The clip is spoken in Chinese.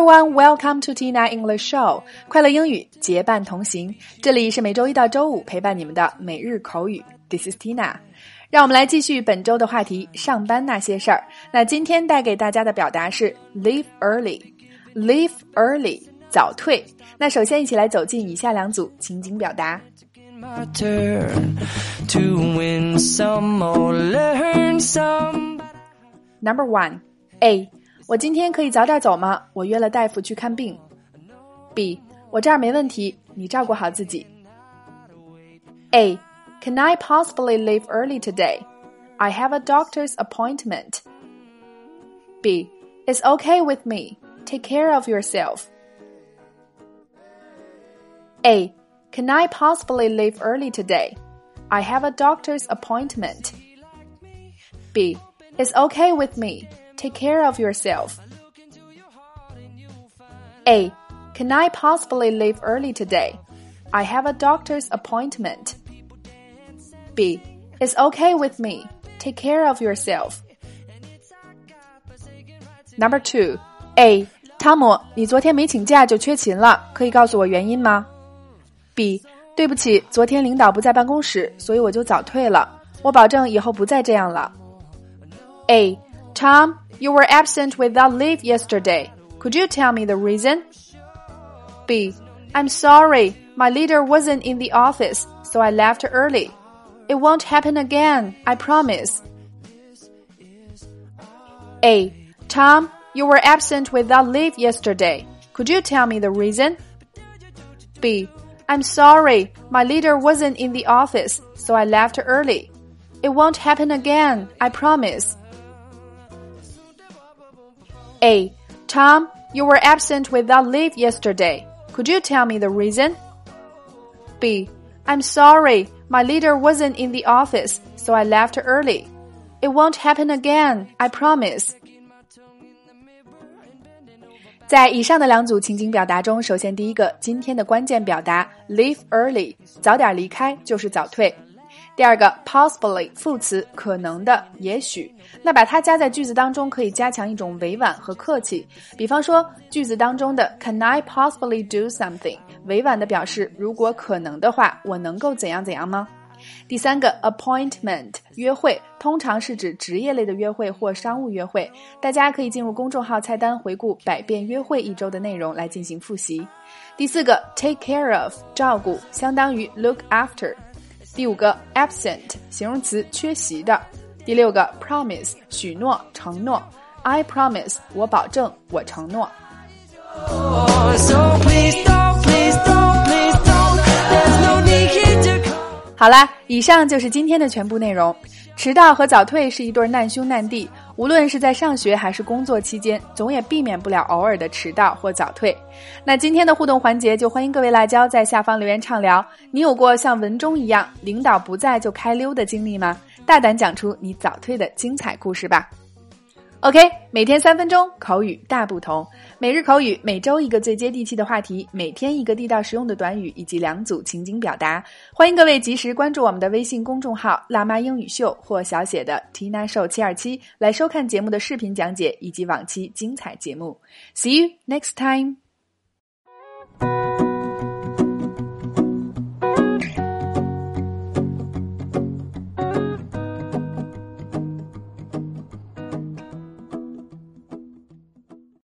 everyone, welcome to Tina English Show。快乐英语结伴同行，这里是每周一到周五陪伴你们的每日口语。This is Tina。让我们来继续本周的话题——上班那些事儿。那今天带给大家的表达是 leave early。leave early，早退。那首先一起来走进以下两组情景表达。Number one, A，我今天可以早点走吗？我约了大夫去看病。B，我这儿没问题，你照顾好自己。A, can I possibly leave early today? I have a doctor's appointment. B, it's okay with me. Take care of yourself. A, can I possibly leave early today? I have a doctor's appointment. B, it's okay with me. Take care of yourself. A. Can I possibly leave early today? I have a doctor's appointment. B. It's okay with me. Take care of yourself. Number two. A. 汤姆，你昨天没请假就缺勤了，可以告诉我原因吗？B. 对不起，昨天领导不在办公室，所以我就早退了。我保证以后不再这样了。A. Tom, you were absent without leave yesterday. Could you tell me the reason? B. I'm sorry, my leader wasn't in the office, so I left early. It won't happen again, I promise. A. Tom, you were absent without leave yesterday. Could you tell me the reason? B. I'm sorry, my leader wasn't in the office, so I left early. It won't happen again, I promise. A. Tom, you were absent without leave yesterday. Could you tell me the reason? B. I'm sorry, my leader wasn't in the office, so I left early. It won't happen again, I promise. 在以上的两组情景表达中，首先第一个，今天的关键表达 leave early，早点离开就是早退。 第二个，possibly 副词，可能的，也许。那把它加在句子当中，可以加强一种委婉和客气。比方说，句子当中的 Can I possibly do something？委婉的表示，如果可能的话，我能够怎样怎样吗？第三个，appointment 约会，通常是指职业类的约会或商务约会。大家可以进入公众号菜单回顾“百变约会”一周的内容来进行复习。第四个，take care of 照顾，相当于 look after。第五个，absent 形容词，缺席的。第六个，promise 许诺、承诺。I promise 我保证，我承诺。好啦，以上就是今天的全部内容。迟到和早退是一对难兄难弟，无论是在上学还是工作期间，总也避免不了偶尔的迟到或早退。那今天的互动环节，就欢迎各位辣椒在下方留言畅聊。你有过像文中一样，领导不在就开溜的经历吗？大胆讲出你早退的精彩故事吧。OK，每天三分钟，口语大不同。每日口语，每周一个最接地气的话题，每天一个地道实用的短语，以及两组情景表达。欢迎各位及时关注我们的微信公众号“辣妈英语秀”或小写的 “Tina Show 七二七”来收看节目的视频讲解以及往期精彩节目。See you next time.